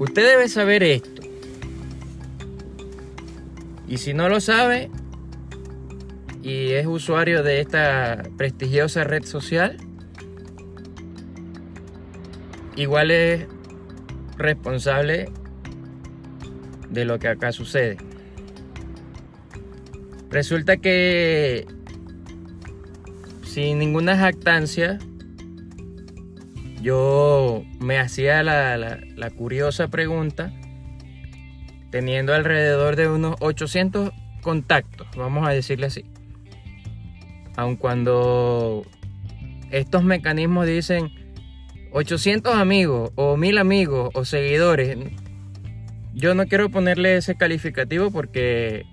Usted debe saber esto. Y si no lo sabe y es usuario de esta prestigiosa red social, igual es responsable de lo que acá sucede. Resulta que sin ninguna jactancia, yo me hacía la, curiosa pregunta, teniendo alrededor de unos 800 contactos, vamos a decirle así. Aun cuando estos mecanismos dicen 800 amigos o 1000 amigos o seguidores, yo no quiero ponerle ese calificativo porque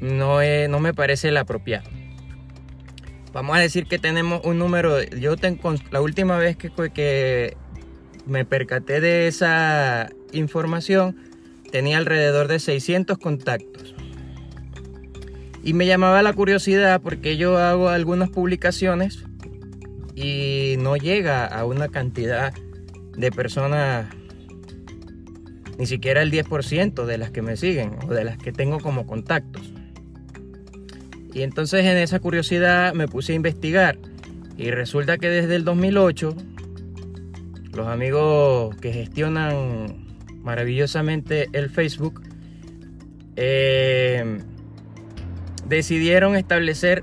no, no me parece el apropiado. Vamos a decir que tenemos un número. Yo tengo, la última vez que, que me percaté de esa información, tenía alrededor de 600 contactos. Y me llamaba la curiosidad porque yo hago algunas publicaciones y no llega a una cantidad de personas, ni siquiera el 10% de las que me siguen o de las que tengo como contactos. Y entonces en esa curiosidad me puse a investigar. Y resulta que desde el 2008, los amigos que gestionan maravillosamente el Facebook, eh, decidieron establecer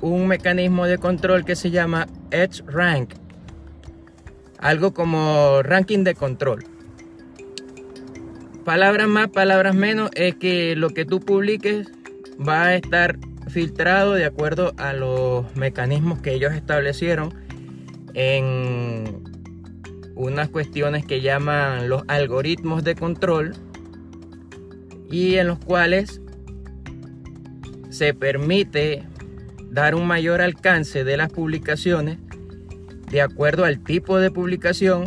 un mecanismo de control que se llama Edge Rank. Algo como ranking de control. Palabras más, palabras menos, es que lo que tú publiques va a estar filtrado de acuerdo a los mecanismos que ellos establecieron en unas cuestiones que llaman los algoritmos de control y en los cuales se permite dar un mayor alcance de las publicaciones de acuerdo al tipo de publicación,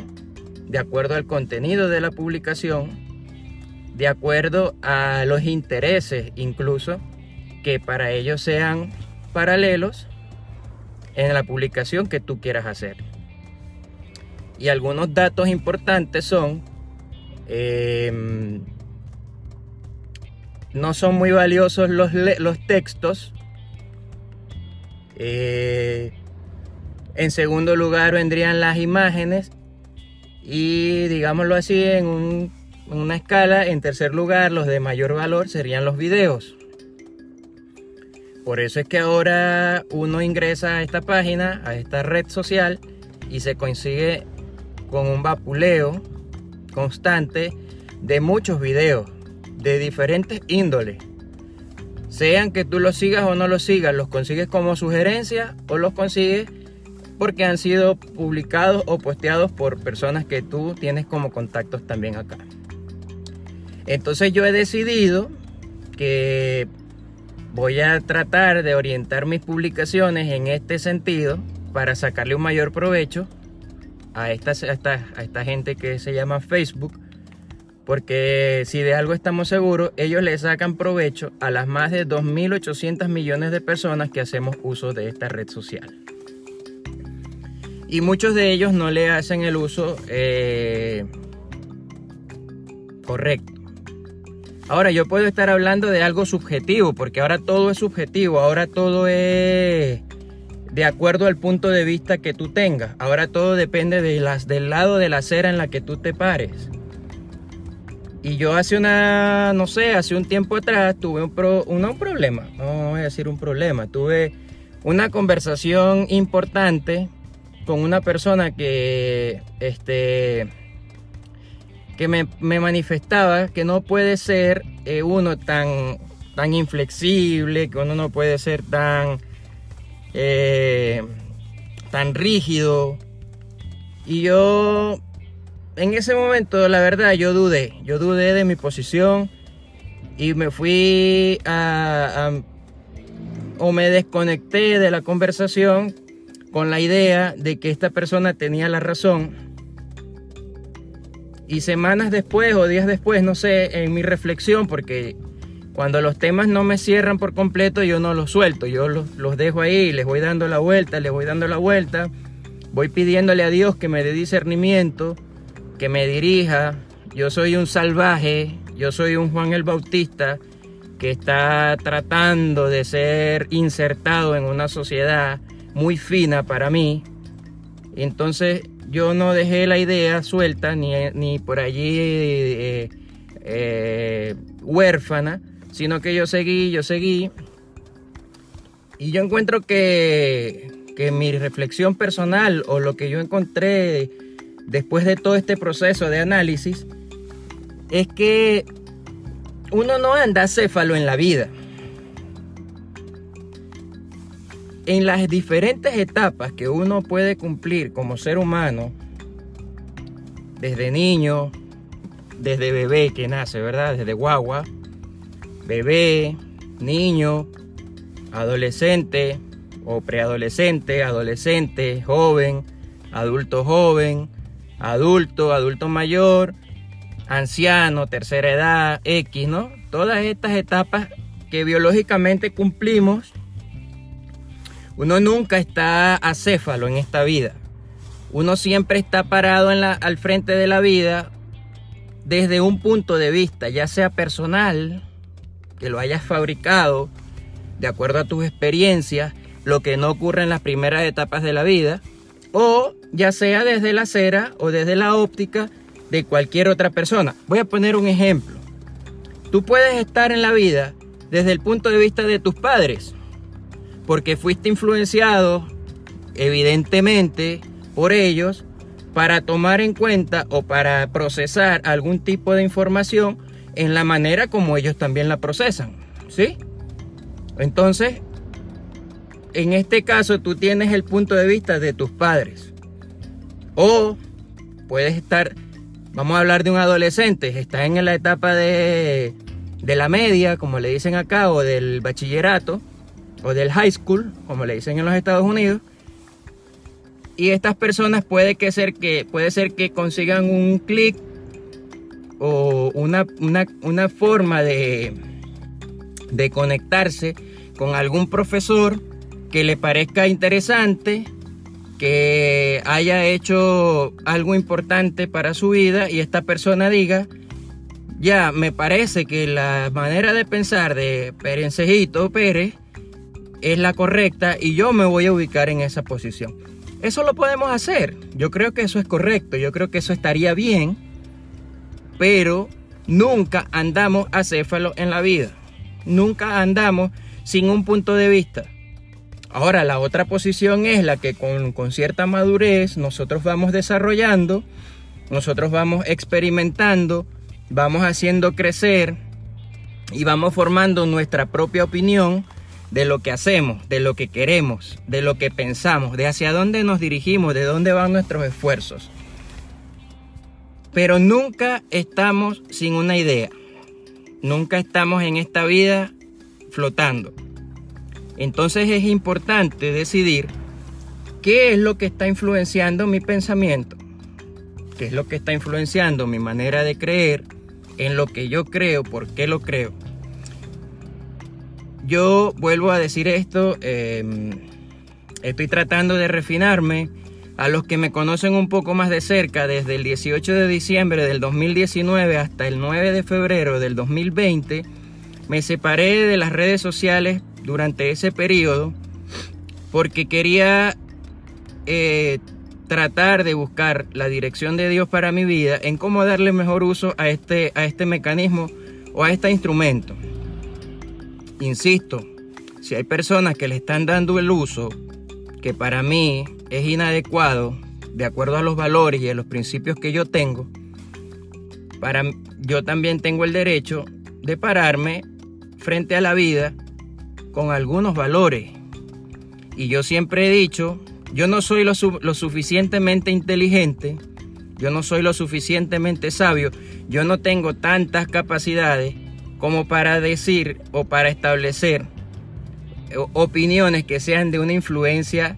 de acuerdo al contenido de la publicación, de acuerdo a los intereses incluso que para ellos sean paralelos en la publicación que tú quieras hacer. Y algunos datos importantes son, em, no son muy valiosos los, los textos. Eh, en segundo lugar vendrían las imágenes. Y digámoslo así, en una escala, en tercer lugar, los de mayor valor serían los videos. Por eso es que ahora uno ingresa a esta página, a esta red social, y se consigue con un vapuleo constante de muchos videos de diferentes índoles. Sean que tú los sigas o no los sigas, los consigues como sugerencia o los consigues porque han sido publicados o posteados por personas que tú tienes como contactos también acá. Entonces yo he decidido que voy a tratar de orientar mis publicaciones en este sentido para sacarle un mayor provecho a esta, a esta, gente que se llama Facebook. Porque si de algo estamos seguros, ellos le sacan provecho a las más de 2.800 millones de personas que hacemos uso de esta red social. Y muchos de ellos no le hacen el uso eh, correcto. Ahora yo puedo estar hablando de algo subjetivo, porque ahora todo es subjetivo, ahora todo es de acuerdo al punto de vista que tú tengas. Ahora todo depende de las, del lado de la acera en la que tú te pares. Y yo hace una, no sé, hace un tiempo atrás tuve un, un problema, no voy a decir un problema, tuve una conversación importante con una persona que, este, que me, manifestaba que no puede ser eh, uno tan, tan inflexible, que uno no puede ser tan, eh, tan rígido. Y yo, en ese momento, la verdad, yo dudé, yo dudé de mi posición y me fui a o me desconecté de la conversación con la idea de que esta persona tenía la razón y semanas después o días después, no sé, en mi reflexión, porque cuando los temas no me cierran por completo, yo no los suelto, yo los, dejo ahí, les voy dando la vuelta, les voy dando la vuelta, voy pidiéndole a Dios que me dé discernimiento, que me dirija. Yo soy un salvaje, yo soy un Juan el Bautista que está tratando de ser insertado en una sociedad muy fina para mí. Entonces yo no dejé la idea suelta ni, ni por allí eh, eh, huérfana, sino que yo seguí, yo seguí. Y yo encuentro que, que mi reflexión personal o lo que yo encontré después de todo este proceso de análisis es que uno no anda céfalo en la vida. En las diferentes etapas que uno puede cumplir como ser humano, desde niño, desde bebé que nace, ¿verdad? Desde guagua, bebé, niño, adolescente o preadolescente, adolescente, joven, adulto joven, adulto, adulto mayor, anciano, tercera edad, X, ¿no? Todas estas etapas que biológicamente cumplimos, uno nunca está acéfalo en esta vida. Uno siempre está parado al frente de la vida desde un punto de vista, ya sea personal, que lo hayas fabricado de acuerdo a tus experiencias, lo que no ocurre en las primeras etapas de la vida, o ya sea desde la cera o desde la óptica de cualquier otra persona. Voy a poner un ejemplo. Tú puedes estar en la vida desde el punto de vista de tus padres, porque fuiste influenciado evidentemente por ellos para tomar en cuenta o para procesar algún tipo de información en la manera como ellos también la procesan, ¿sí? Entonces, en este caso tú tienes el punto de vista de tus padres. O puedes estar Vamos a hablar de un adolescente, está en la etapa de, la media, como le dicen acá, o del bachillerato, o del high school, como le dicen en los Estados Unidos. Y estas personas puede, que ser, que, puede ser que consigan un clic o una, una, forma de, de conectarse con algún profesor que le parezca interesante que haya hecho algo importante para su vida y esta persona diga, ya, me parece que la manera de pensar de Perencejito Pérez es la correcta y yo me voy a ubicar en esa posición. Eso lo podemos hacer. Yo creo que eso es correcto. Yo creo que eso estaría bien. Pero nunca andamos acéfalo en la vida. Nunca andamos sin un punto de vista. Ahora, la otra posición es la que con, cierta madurez nosotros vamos desarrollando, nosotros vamos experimentando, vamos haciendo crecer y vamos formando nuestra propia opinión de lo que hacemos, de lo que queremos, de lo que pensamos, de hacia dónde nos dirigimos, de dónde van nuestros esfuerzos. Pero nunca estamos sin una idea. Nunca estamos en esta vida flotando. Entonces es importante decidir qué es lo que está influenciando mi pensamiento, qué es lo que está influenciando mi manera de creer, en lo que yo creo, por qué lo creo. Yo vuelvo a decir esto, em, estoy tratando de refinarme. A los que me conocen un poco más de cerca, desde el 18 de diciembre del 2019 hasta el 9 de febrero del 2020, me separé de las redes sociales durante ese periodo porque quería eh, tratar de buscar la dirección de Dios para mi vida en cómo darle mejor uso a este, a este mecanismo o a este instrumento. Insisto, si hay personas que le están dando el uso que para mí es inadecuado, de acuerdo a los valores y a los principios que yo tengo, para, yo también tengo el derecho de pararme frente a la vida con algunos valores. Y yo siempre he dicho, yo no soy lo, lo, suficientemente inteligente, yo no soy lo suficientemente sabio, yo no tengo tantas capacidades como para decir o para establecer eh, opiniones que sean de una influencia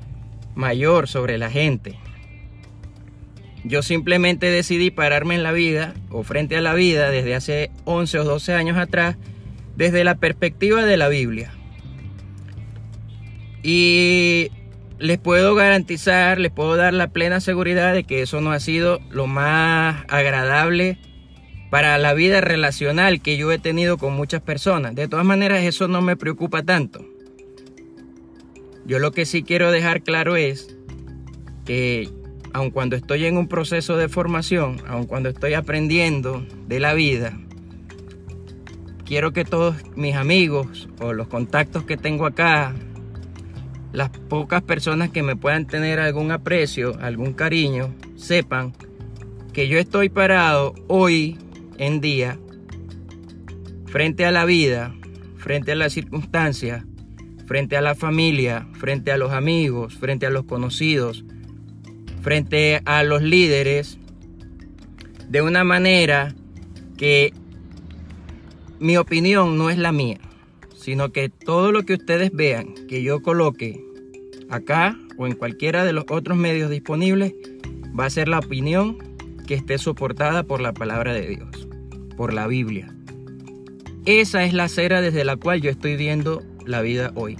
mayor sobre la gente. Yo simplemente decidí pararme en la vida o frente a la vida desde hace 11 o 12 años atrás desde la perspectiva de la Biblia. Y les puedo garantizar, les puedo dar la plena seguridad de que eso no ha sido lo más agradable para la vida relacional que yo he tenido con muchas personas. De todas maneras, eso no me preocupa tanto. Yo lo que sí quiero dejar claro es que aun cuando estoy en un proceso de formación, aun cuando estoy aprendiendo de la vida, quiero que todos mis amigos o los contactos que tengo acá, las pocas personas que me puedan tener algún aprecio, algún cariño, sepan que yo estoy parado hoy en día frente a la vida, frente a las circunstancias, frente a la familia, frente a los amigos, frente a los conocidos, frente a los líderes, de una manera que mi opinión no es la mía, sino que todo lo que ustedes vean que yo coloque acá o en cualquiera de los otros medios disponibles va a ser la opinión que esté soportada por la palabra de Dios, por la Biblia. Esa es la acera desde la cual yo estoy viendo la vida hoy.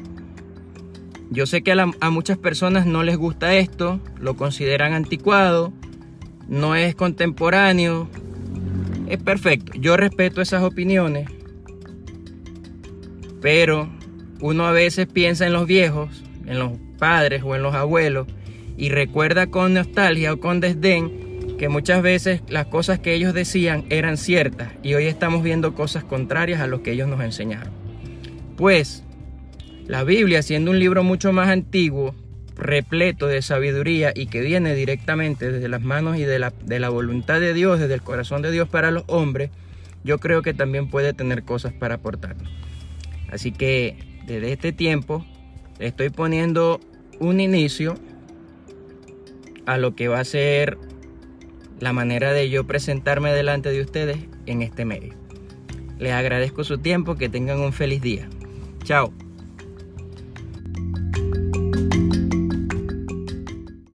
Yo sé que a, muchas personas no les gusta esto, lo consideran anticuado, no es contemporáneo, es perfecto. Yo respeto esas opiniones, pero uno a veces piensa en los viejos, en los padres o en los abuelos y recuerda con nostalgia o con desdén que muchas veces las cosas que ellos decían eran ciertas y hoy estamos viendo cosas contrarias a lo que ellos nos enseñaron. Pues la Biblia, siendo un libro mucho más antiguo, repleto de sabiduría y que viene directamente desde las manos y de la, de la voluntad de Dios, desde el corazón de Dios para los hombres, yo creo que también puede tener cosas para aportar. Así que desde este tiempo estoy poniendo un inicio a lo que va a ser la manera de yo presentarme delante de ustedes en este medio. Les agradezco su tiempo, que tengan un feliz día. Chao.